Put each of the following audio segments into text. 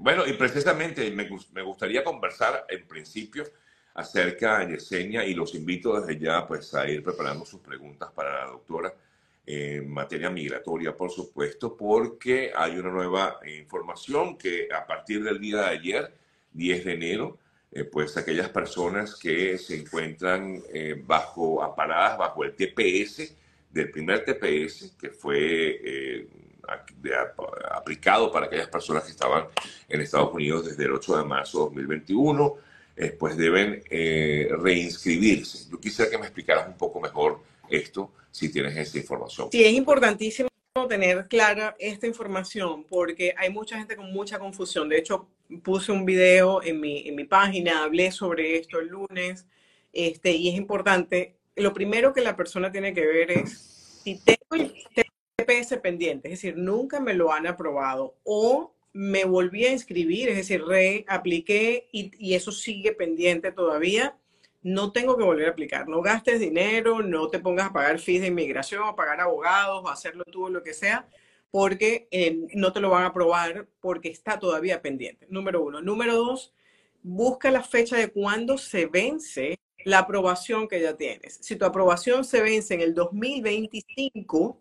Bueno, y precisamente me, me gustaría conversar en principio acerca de Yesenia y los invito desde ya pues a ir preparando sus preguntas para la doctora en materia migratoria, por supuesto, porque hay una nueva información que a partir del día de ayer, 10 de enero, eh, pues aquellas personas que se encuentran eh, bajo, aparadas bajo el TPS, del primer TPS, que fue eh, aplicado para aquellas personas que estaban en Estados Unidos desde el 8 de marzo de 2021, pues deben reinscribirse. Yo quisiera que me explicaras un poco mejor esto si tienes esa información. Sí, es importantísimo tener clara esta información porque hay mucha gente con mucha confusión. De hecho, puse un video en mi, en mi página, hablé sobre esto el lunes, este, y es importante. Lo primero que la persona tiene que ver es si tengo el TPS pendiente, es decir, nunca me lo han aprobado o me volví a inscribir, es decir, reapliqué y, eso sigue pendiente todavía no tengo que volver a aplicar. No gastes dinero, no te pongas a pagar fees de inmigración, a pagar abogados, o hacerlo tú, lo que sea, porque eh, no te lo van a aprobar porque está todavía pendiente. Número uno. Número dos, busca la fecha de cuándo se vence la aprobación que ya tienes. Si tu aprobación se vence en el 2025,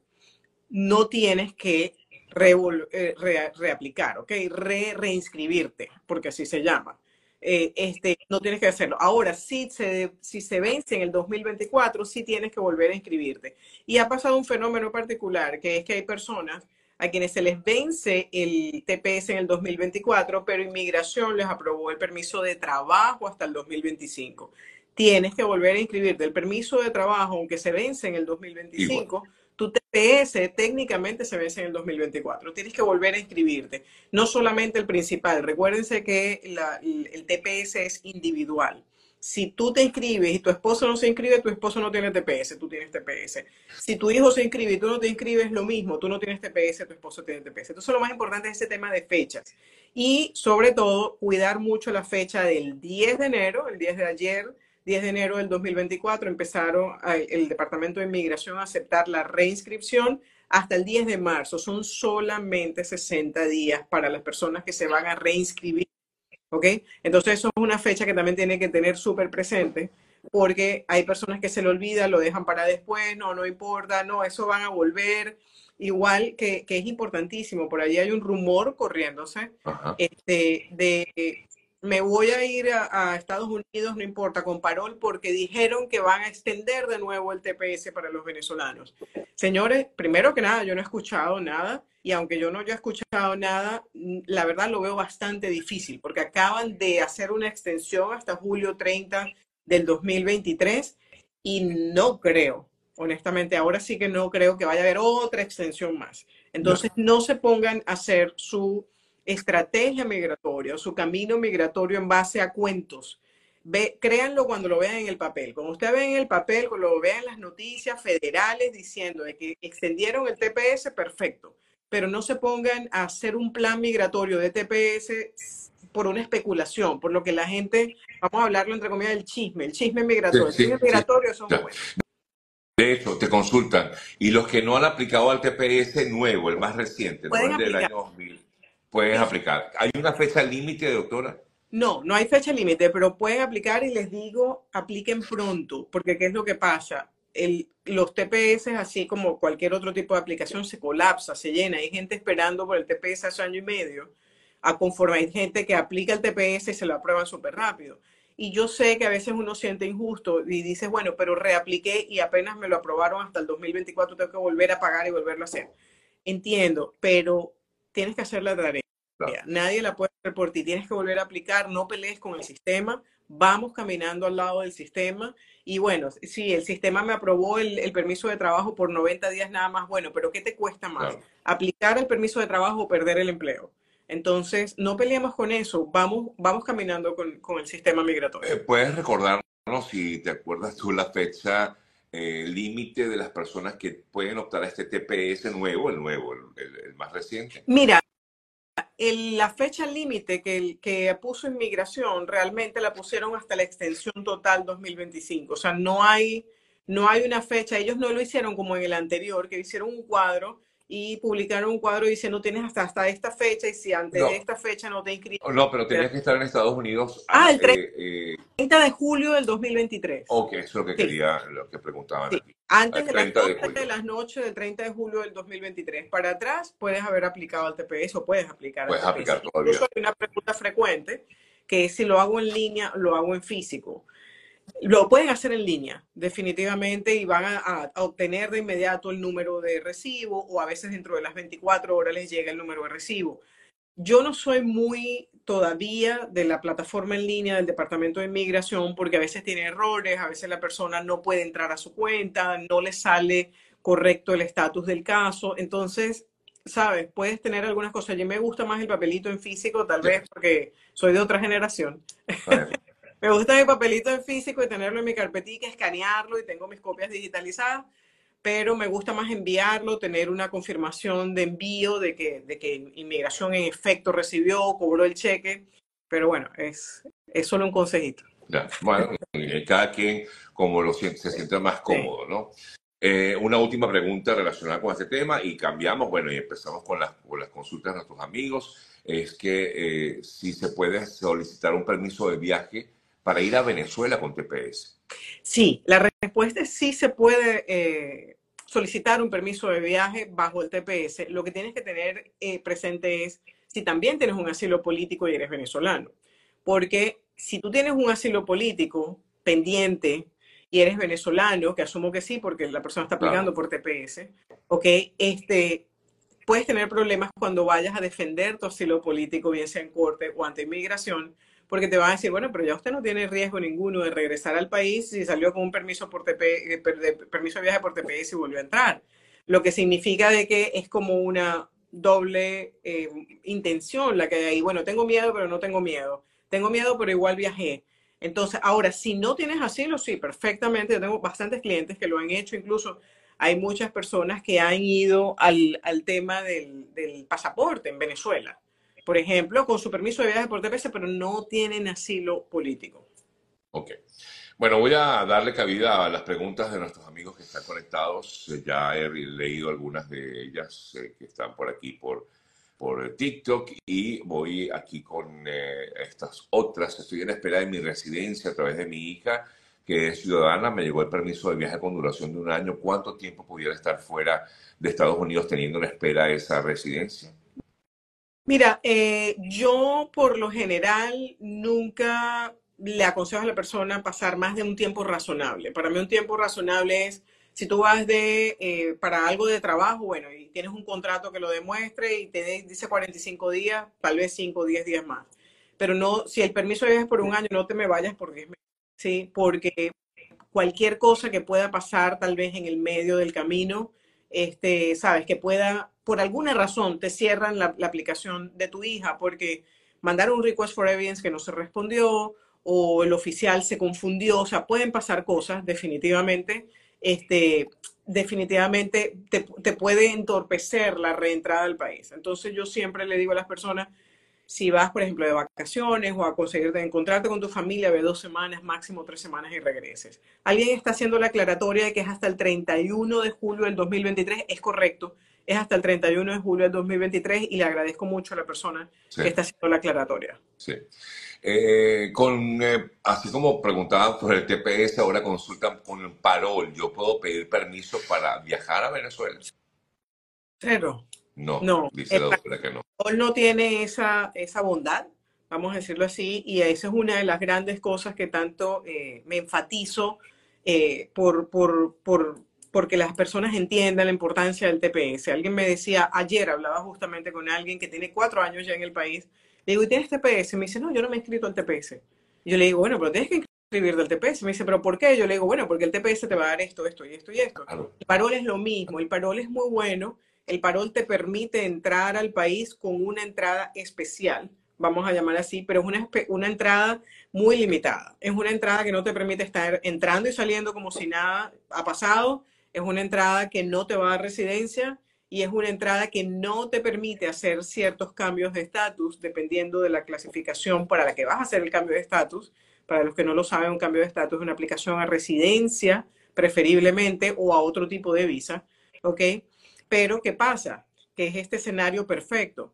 no tienes que eh, reaplicar, ¿ok? Re reinscribirte, porque así se llama. Eh, este, no tienes que hacerlo. Ahora, si se, si se vence en el 2024, sí tienes que volver a inscribirte. Y ha pasado un fenómeno particular, que es que hay personas a quienes se les vence el TPS en el 2024, pero inmigración les aprobó el permiso de trabajo hasta el 2025. Tienes que volver a inscribirte. El permiso de trabajo, aunque se vence en el 2025, tu TPS técnicamente se vence en el 2024. Tienes que volver a inscribirte. No solamente el principal. Recuérdense que el, TPS es individual. Si tú te inscribes y tu esposo no se inscribe, tu esposo no tiene TPS, tú tienes TPS. Si tu hijo se inscribe y tú no te inscribes, lo mismo, tú no tienes TPS, tu esposo tiene TPS. Entonces lo más importante es ese tema de fechas. Y sobre todo, cuidar mucho la fecha del 10 de enero, el 10 de ayer, 10 de enero del 2024 empezaron el Departamento de Inmigración a aceptar la reinscripción hasta el 10 de marzo. Son solamente 60 días para las personas que se van a reinscribir. ¿Ok? Entonces eso es una fecha que también tiene que tener súper presente porque hay personas que se le olvida, lo dejan para después, no, no importa, no, eso van a volver. Igual que, que es importantísimo, por allí hay un rumor corriéndose este, de me voy a ir a, Estados Unidos, no importa, con parol, porque dijeron que van a extender de nuevo el TPS para los venezolanos. Señores, primero que nada, yo no he escuchado nada, y aunque yo no haya escuchado nada, mm, la verdad lo veo bastante difícil, porque acaban de hacer una extensión hasta julio 30 del 2023, y no creo, honestamente, ahora sí que no creo que vaya a haber otra extensión más. Entonces, no se pongan a hacer su estrategia migratoria, su camino migratorio en base a cuentos. Ve, créanlo cuando lo vean en el papel. Cuando usted ve en el papel, cuando lo vean las noticias federales diciendo de que extendieron el TPS, perfecto. Pero no se pongan a hacer un plan migratorio de TPS por una especulación, por lo que la gente, vamos a hablarlo entre comillas del chisme, el chisme migratorio. el chisme migratorio son buenos. De hecho, te consultan. Y los que no han aplicado al TPS nuevo, el más reciente, ¿no? el del año 2000 puedes aplicar. ¿Hay una fecha límite, doctora? No, no hay fecha límite, pero pueden aplicar y les digo, apliquen pronto, porque ¿qué es lo que pasa? El, los TPS, así como cualquier otro tipo de aplicación, se colapsa, se llena. Hay gente esperando por el TPS hace año y medio, a conforme hay gente que aplica el TPS y se lo aprueban súper rápido. Y yo sé que a veces uno siente injusto y dices, bueno, pero reapliqué y apenas me lo aprobaron hasta el 2024, tengo que volver a pagar y volverlo a hacer. Entiendo, pero tienes que hacer la tarea. Nadie la puede hacer por ti. Tienes que volver a aplicar, no pelees con el sistema. Vamos caminando al lado del sistema. Y bueno, sí, el sistema me aprobó el, permiso de trabajo por 90 días nada más. Bueno, pero ¿qué te cuesta más? ¿Aplicar el permiso de trabajo o perder el empleo? Entonces, no peleemos con eso. Vamos, vamos caminando con, el sistema migratorio. Eh, ¿Puedes recordarnos, si te acuerdas tú, la fecha eh, límite de las personas que pueden optar a este TPS nuevo, el nuevo, el, más reciente? Mira, la fecha límite que, que puso inmigración realmente la pusieron hasta la extensión total 2025. O sea, no hay, no hay una fecha. Ellos no lo hicieron como en el anterior, que hicieron un cuadro y publicaron un cuadro diciendo tienes hasta, hasta esta fecha y si antes de esta fecha no te inscribes. No, pero tenías que estar en Estados Unidos. Ah, el 30, eh, eh, de julio del 2023. Ok, eso es lo que quería, lo que preguntaban aquí. Antes de, las de, de, las noches del 30 de julio del 2023 para atrás, puedes haber aplicado al TPS o puedes aplicar puedes al TPS. aplicar todavía. Incluso hay una pregunta frecuente que es si lo hago en línea, lo hago en físico. Lo pueden hacer en línea, definitivamente, y van a, obtener de inmediato el número de recibo o a veces dentro de las 24 horas les llega el número de recibo. Yo no soy muy todavía de la plataforma en línea del Departamento de Inmigración porque a veces tiene errores, a veces la persona no puede entrar a su cuenta, no le sale correcto el estatus del caso. Entonces, sabes, puedes tener algunas cosas. A mí me gusta más el papelito en físico, tal vez porque soy de otra generación. Me gusta mi papelito en físico y tenerlo en mi carpetica, escanearlo y tengo mis copias digitalizadas, pero me gusta más enviarlo, tener una confirmación de envío de que, de que inmigración en efecto recibió, cobró el cheque. Pero bueno, es, es solo un consejito. Ya, bueno, cada quien como lo siente, se siente más cómodo, ¿no? Eh, una última pregunta relacionada con este tema y cambiamos, bueno, y empezamos con las, con las consultas de nuestros amigos, es que eh, si se puede solicitar un permiso de viaje para ir a Venezuela con TPS? Sí, la respuesta es sí se puede eh, solicitar un permiso de viaje bajo el TPS. Lo que tienes que tener eh, presente es si también tienes un asilo político y eres venezolano. Porque si tú tienes un asilo político pendiente y eres venezolano, que asumo que sí, porque la persona está aplicando por TPS, ok, este, puedes tener problemas cuando vayas a defender tu asilo político, bien sea en corte o ante inmigración, porque te van a decir, bueno, pero ya usted no tiene riesgo ninguno de regresar al país si salió con un permiso, por TP, eh, de, permiso de viaje por TPS y volvió a entrar. Lo que significa de que es como una doble eh, intención la que hay ahí. Bueno, tengo miedo, pero no tengo miedo. Tengo miedo, pero igual viajé. Entonces, ahora, si no tienes asilo, sí, perfectamente. Yo tengo bastantes clientes que lo han hecho. Incluso hay muchas personas que han ido al, al tema del, del pasaporte en Venezuela por ejemplo, con su permiso de viaje por TPS, pero no tienen asilo político. Ok. Bueno, voy a darle cabida a las preguntas de nuestros amigos que están conectados. Eh, ya he leído algunas de ellas eh, que están por aquí por, por TikTok y voy aquí con eh, estas otras. Estoy en espera de mi residencia a través de mi hija, que es ciudadana. Me llegó el permiso de viaje con duración de un año. ¿Cuánto tiempo pudiera estar fuera de Estados Unidos teniendo en espera esa residencia? Mira, eh, yo por lo general nunca le aconsejo a la persona pasar más de un tiempo razonable. Para mí un tiempo razonable es si tú vas de eh, para algo de trabajo, bueno, y tienes un contrato que lo demuestre y te dice 45 días, tal vez 5 o 10 días más. Pero no, si el permiso es por un año, no te me vayas por 10 meses, ¿sí? Porque cualquier cosa que pueda pasar tal vez en el medio del camino, este, sabes, que pueda por alguna razón te cierran la, aplicación de tu hija porque mandaron un request for evidence que no se respondió o el oficial se confundió, o sea, pueden pasar cosas definitivamente, este, definitivamente te, te puede entorpecer la reentrada al país. Entonces yo siempre le digo a las personas, si vas, por ejemplo, de vacaciones o a conseguirte encontrarte con tu familia, ve dos semanas, máximo tres semanas y regreses. Alguien está haciendo la aclaratoria de que es hasta el 31 de julio del 2023, es correcto, es hasta el 31 de julio del 2023 y le agradezco mucho a la persona que está haciendo la aclaratoria. Sí. Eh, con, eh, así como preguntaban por el TPS, ahora consultan con el parol. ¿Yo puedo pedir permiso para viajar a Venezuela? Cero. No, no. dice la doctora que no. No tiene esa, esa bondad, vamos a decirlo así, y esa es una de las grandes cosas que tanto eh, me enfatizo por, por, por porque las personas entiendan la importancia del TPS. Alguien me decía, ayer hablaba justamente con alguien que tiene cuatro años ya en el país, le digo, ¿y tienes TPS? Me dice, no, yo no me he inscrito al TPS. Yo le digo, bueno, pero tienes que inscribirte al TPS. Me dice, ¿pero por qué? Yo le digo, bueno, porque el TPS te va a dar esto, esto y esto y esto. El parol es lo mismo, el parol es muy bueno, el parol te permite entrar al país con una entrada especial, vamos a llamar así, pero es una, una entrada muy limitada. Es una entrada que no te permite estar entrando y saliendo como si nada ha pasado es una entrada que no te va a dar residencia y es una entrada que no te permite hacer ciertos cambios de estatus dependiendo de la clasificación para la que vas a hacer el cambio de estatus. Para los que no lo saben, un cambio de estatus es una aplicación a residencia, preferiblemente, o a otro tipo de visa. ¿Ok? Pero, ¿qué pasa? Que es este escenario perfecto.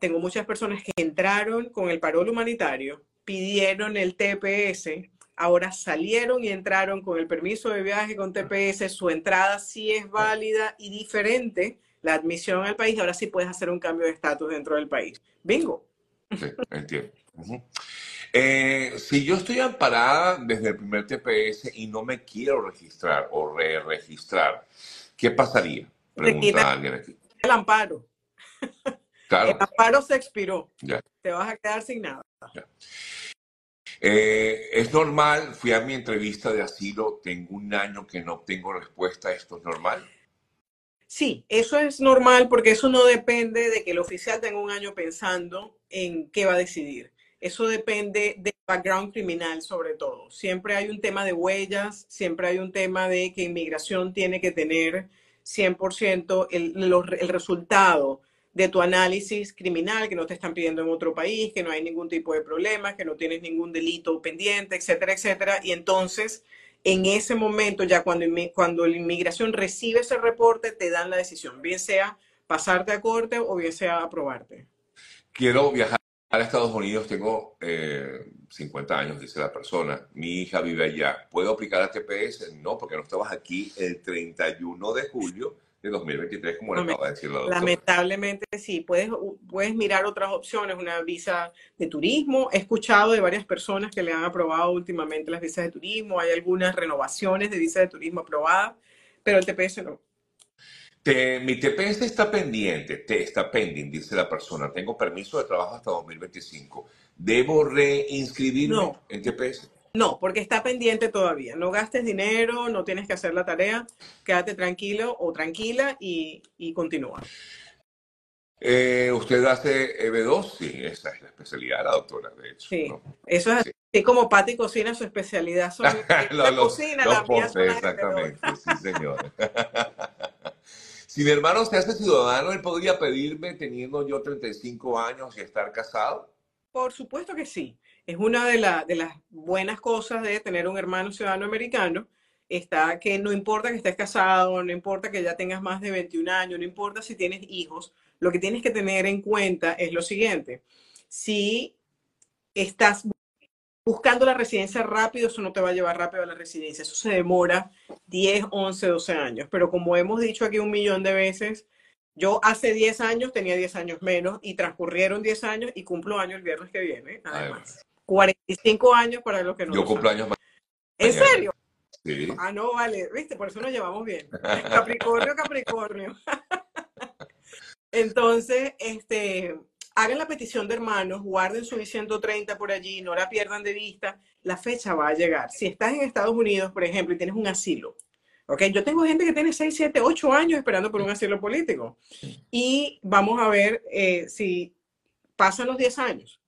Tengo muchas personas que entraron con el parol humanitario, pidieron el TPS, ahora salieron y entraron con el permiso de viaje con TPS, su entrada sí es válida y diferente, la admisión al país, ahora sí puedes hacer un cambio de estatus dentro del país. Bingo. Sí, entiendo. Eh, si yo estoy amparada desde el primer TPS y no me quiero registrar o re-registrar, ¿qué pasaría? Pregunta alguien aquí. El amparo. Claro. El amparo se expiró. Ya. Te vas a quedar sin nada. Eh, es normal, fui a mi entrevista de asilo, tengo un año que no obtengo respuesta, ¿esto es normal? Sí, eso es normal porque eso no depende de que el oficial tenga un año pensando en qué va a decidir. Eso depende del background criminal sobre todo. Siempre hay un tema de huellas, siempre hay un tema de que inmigración tiene que tener 100% el, el resultado de tu análisis criminal, que no te están pidiendo en otro país, que no hay ningún tipo de problema, que no tienes ningún delito pendiente, etcétera, etcétera. Y entonces en ese momento, ya cuando, cuando la inmigración recibe ese reporte, te dan la decisión, bien sea pasarte a corte o bien sea aprobarte. Quiero viajar a Estados Unidos, tengo 50 eh, años, dice la persona, mi hija vive allá, ¿puedo aplicar a TPS? No, porque no estabas aquí el 31 de julio de 2023, como le acaba de decir la doctora. Lamentablemente sí, puedes, puedes mirar otras opciones, una visa de turismo. He escuchado de varias personas que le han aprobado últimamente las visas de turismo, hay algunas renovaciones de visas de turismo aprobadas, pero el TPS no. Mi TPS está pendiente, te, está pending, dice la persona. Tengo permiso de trabajo hasta 2025. ¿Debo reinscribirme en TPS? No, porque está pendiente todavía. No gastes dinero, no tienes que hacer la tarea. Quédate tranquilo o tranquila y, continúa. Eh, ¿Usted hace EB2? Sí, esa es la especialidad de la doctora, de hecho. Sí, eso es así como Patti cocina su especialidad. Son la cocina, la Exactamente, sí, señor. si mi hermano se hace ciudadano, ¿él podría pedirme teniendo yo 35 años y estar casado? Por supuesto que sí es una de, de las buenas cosas de tener un hermano ciudadano americano, está que no importa que estés casado, no importa que ya tengas más de 21 años, no importa si tienes hijos, lo que tienes que tener en cuenta es lo siguiente. Si estás buscando la residencia rápido, eso no te va a llevar rápido a la residencia, eso se demora 10, 11, 12 años, pero como hemos dicho aquí un millón de veces, yo hace 10 años tenía 10 años menos y transcurrieron 10 años y cumplo años el viernes que viene, además. 45 años para los que no. Yo cumplo años más. ¿En serio? Sí. Ah, no, vale, viste, por eso nos llevamos bien. Capricornio, Capricornio. Entonces, este, hagan la petición de hermanos, guarden su 130 por allí, no la pierdan de vista, la fecha va a llegar. Si estás en Estados Unidos, por ejemplo, y tienes un asilo, ¿ok? Yo tengo gente que tiene 6, 7, 8 años esperando por un asilo político. Y vamos a ver eh, si pasan los 10 años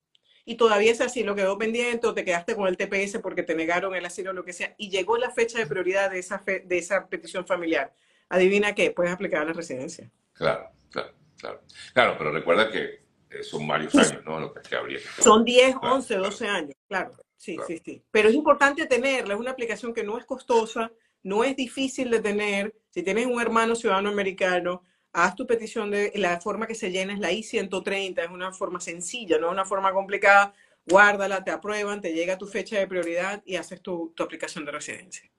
y todavía ese asilo quedó pendiente o te quedaste con el TPS porque te negaron el asilo o lo que sea y llegó la fecha de prioridad de esa, de esa petición familiar. Adivina qué, puedes aplicar a la residencia. Claro, claro, claro. Claro, pero recuerda que son varios años, ¿no? Lo que, habría Son 10, 11, 12 años, claro. Sí, sí, sí. Pero es importante tenerla, es una aplicación que no es costosa, no es difícil de tener. Si tienes un hermano ciudadano americano, haz tu petición de la forma que se llena es la I-130, es una forma sencilla, no es una forma complicada. Guárdala, te aprueban, te llega tu fecha de prioridad y haces tu, tu aplicación de residencia.